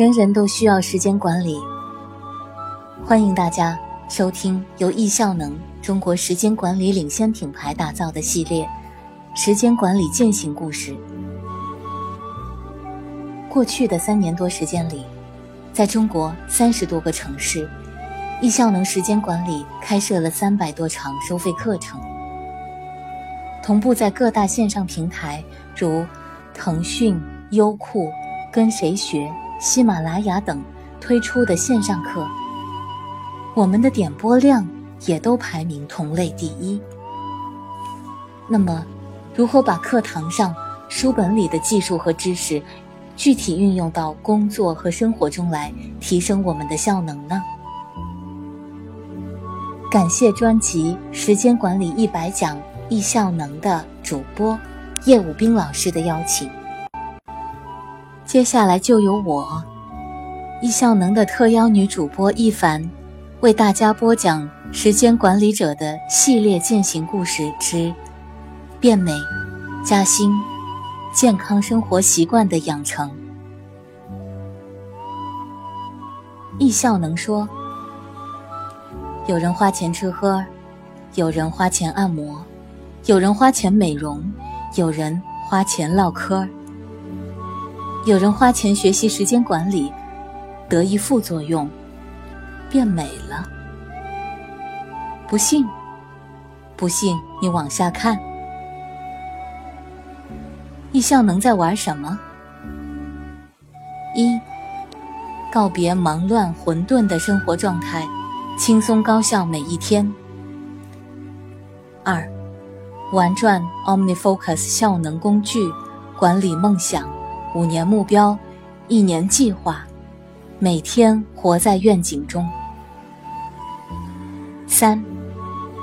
人人都需要时间管理。欢迎大家收听由易效能中国时间管理领先品牌打造的系列《时间管理践行故事》。过去的三年多时间里，在中国三十多个城市，易效能时间管理开设了三百多场收费课程，同步在各大线上平台如腾讯、优酷、跟谁学。喜马拉雅等推出的线上课，我们的点播量也都排名同类第一。那么，如何把课堂上书本里的技术和知识，具体运用到工作和生活中来，提升我们的效能呢？感谢专辑《时间管理一百讲易效能》的主播叶武兵老师的邀请。接下来就由我，易效能的特邀女主播一凡，为大家播讲《时间管理者的系列践行故事之变美、加薪、健康生活习惯的养成》。易效能说：有人花钱吃喝，有人花钱按摩，有人花钱美容，有人花钱唠嗑。有人花钱学习时间管理，得一副作用，变美了。不信？不信你往下看。易效能在玩什么？一，告别忙乱混沌的生活状态，轻松高效每一天。二，玩转 OmniFocus 效能工具，管理梦想。五年目标，一年计划，每天活在愿景中。三，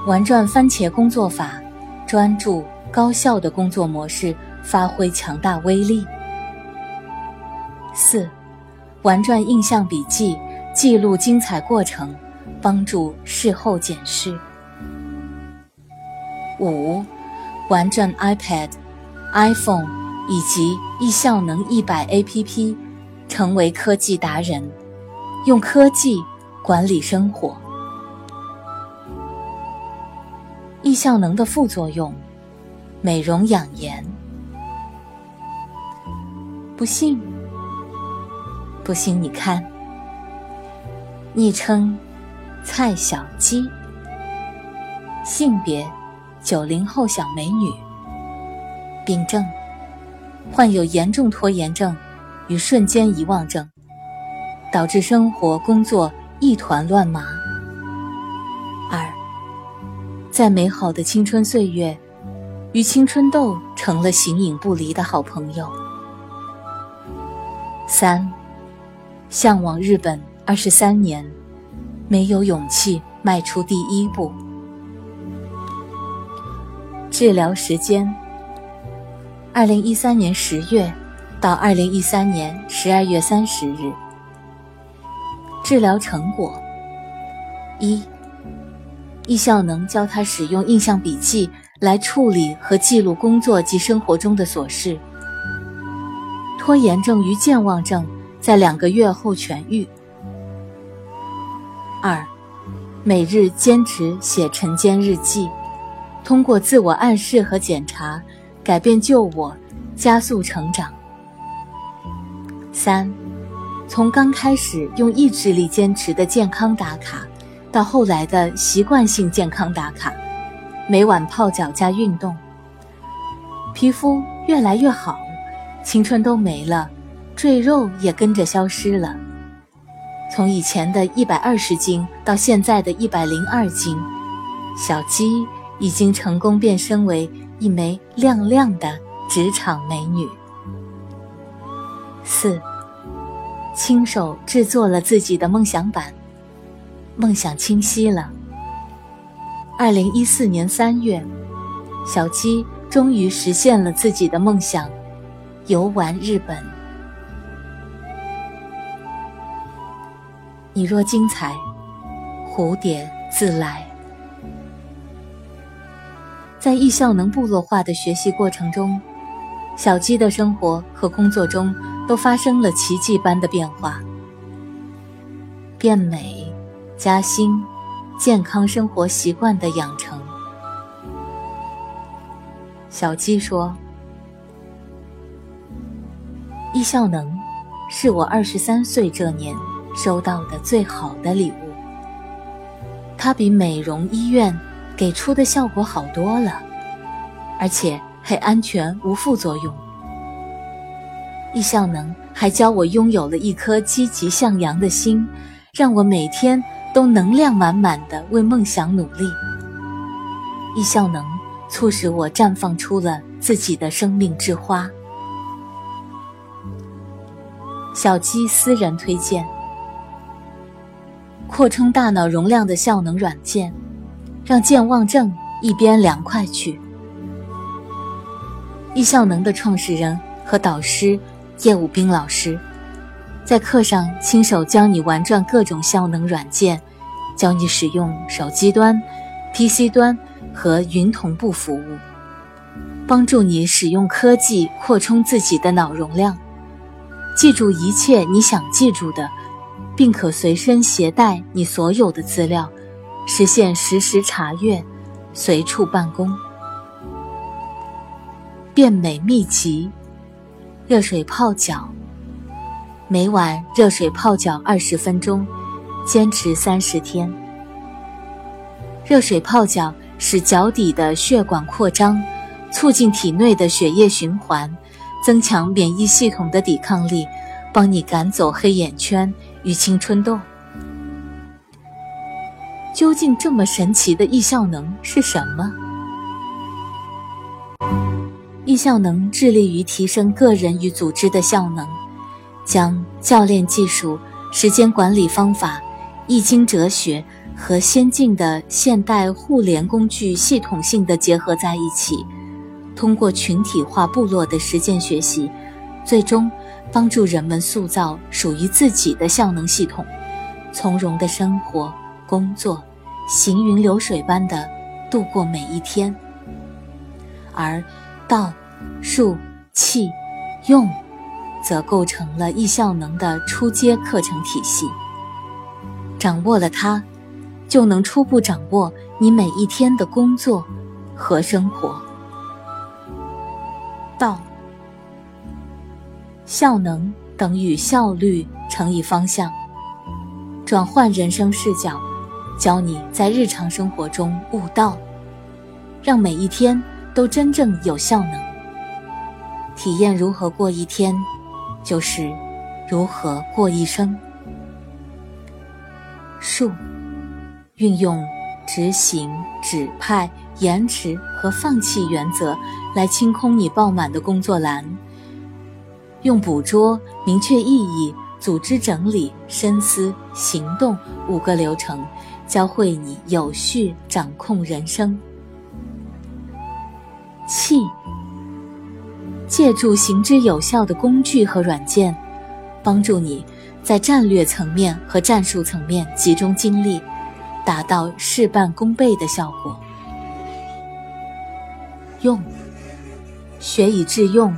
玩转番茄工作法，专注高效的工作模式，发挥强大威力。四，玩转印象笔记，记录精彩过程，帮助事后检视。五，玩转 iPad、iPhone。以及易效能一百 APP，成为科技达人，用科技管理生活。易效能的副作用：美容养颜。不信？不信你看。昵称：蔡小鸡。性别：九零后小美女。病症。患有严重拖延症与瞬间遗忘症，导致生活工作一团乱麻。二，在美好的青春岁月，与青春痘成了形影不离的好朋友。三，向往日本二十三年，没有勇气迈出第一步。治疗时间。二零一三年十月到二零一三年十二月三十日，治疗成果：一，易效能教他使用印象笔记来处理和记录工作及生活中的琐事，拖延症与健忘症在两个月后痊愈。二，每日坚持写晨间日记，通过自我暗示和检查。改变旧我，加速成长。三，从刚开始用意志力坚持的健康打卡，到后来的习惯性健康打卡，每晚泡脚加运动，皮肤越来越好，青春都没了，赘肉也跟着消失了。从以前的一百二十斤到现在的一百零二斤，小鸡已经成功变身为。一枚亮亮的职场美女。四，亲手制作了自己的梦想版，梦想清晰了。二零一四年三月，小鸡终于实现了自己的梦想，游玩日本。你若精彩，蝴蝶自来。在易效能部落化的学习过程中，小鸡的生活和工作中都发生了奇迹般的变化。变美、加薪、健康生活习惯的养成。小鸡说：“易效能是我二十三岁这年收到的最好的礼物。它比美容医院给出的效果好多了，而且还安全无副作用。易效能还教我拥有了一颗积极向阳的心，让我每天都能量满满的为梦想努力。易效能。”促使我绽放出了自己的生命之花。小鸡私人推荐：扩充大脑容量的效能软件，让健忘症一边凉快去。易效能的创始人和导师叶武斌老师，在课上亲手教你玩转各种效能软件，教你使用手机端、PC 端。和云同步服务，帮助你使用科技扩充自己的脑容量，记住一切你想记住的，并可随身携带你所有的资料，实现实时查阅、随处办公。变美秘籍：热水泡脚，每晚热水泡脚二十分钟，坚持三十天。热水泡脚。使脚底的血管扩张，促进体内的血液循环，增强免疫系统的抵抗力，帮你赶走黑眼圈与青春痘。究竟这么神奇的易效能是什么？易效能致力于提升个人与组织的效能，将教练技术、时间管理方法、易经哲学。和先进的现代互联工具系统性的结合在一起，通过群体化部落的实践学习，最终帮助人们塑造属于自己的效能系统，从容的生活、工作，行云流水般的度过每一天。而道、术、气、用，则构成了易效能的初阶课程体系。掌握了它。就能初步掌握你每一天的工作和生活。道，效能等于效率乘以方向。转换人生视角，教你在日常生活中悟道，让每一天都真正有效能。体验如何过一天，就是如何过一生。术。运用执行、指派、延迟和放弃原则来清空你爆满的工作栏，用捕捉、明确意义、组织整理、深思、行动五个流程，教会你有序掌控人生。气，借助行之有效的工具和软件，帮助你在战略层面和战术层面集中精力。达到事半功倍的效果。用，学以致用，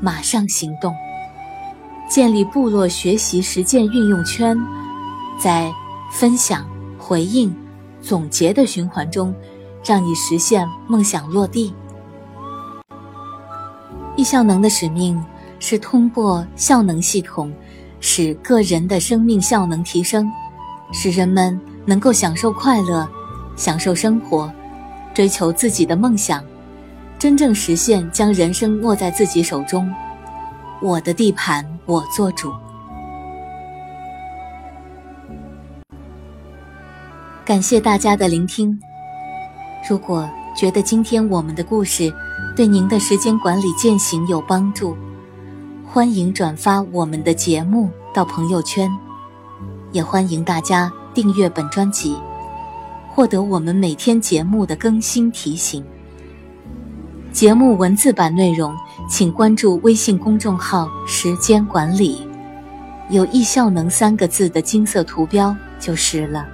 马上行动。建立部落学习实践运用圈，在分享、回应、总结的循环中，让你实现梦想落地。易效能的使命是通过效能系统，使个人的生命效能提升，使人们。能够享受快乐，享受生活，追求自己的梦想，真正实现将人生握在自己手中。我的地盘，我做主。感谢大家的聆听。如果觉得今天我们的故事对您的时间管理践行有帮助，欢迎转发我们的节目到朋友圈，也欢迎大家。订阅本专辑，获得我们每天节目的更新提醒。节目文字版内容，请关注微信公众号“时间管理”，有“易效能”三个字的金色图标就是了。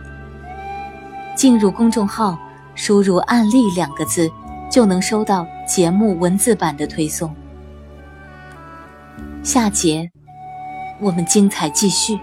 进入公众号，输入“案例”两个字，就能收到节目文字版的推送。下节我们精彩继续。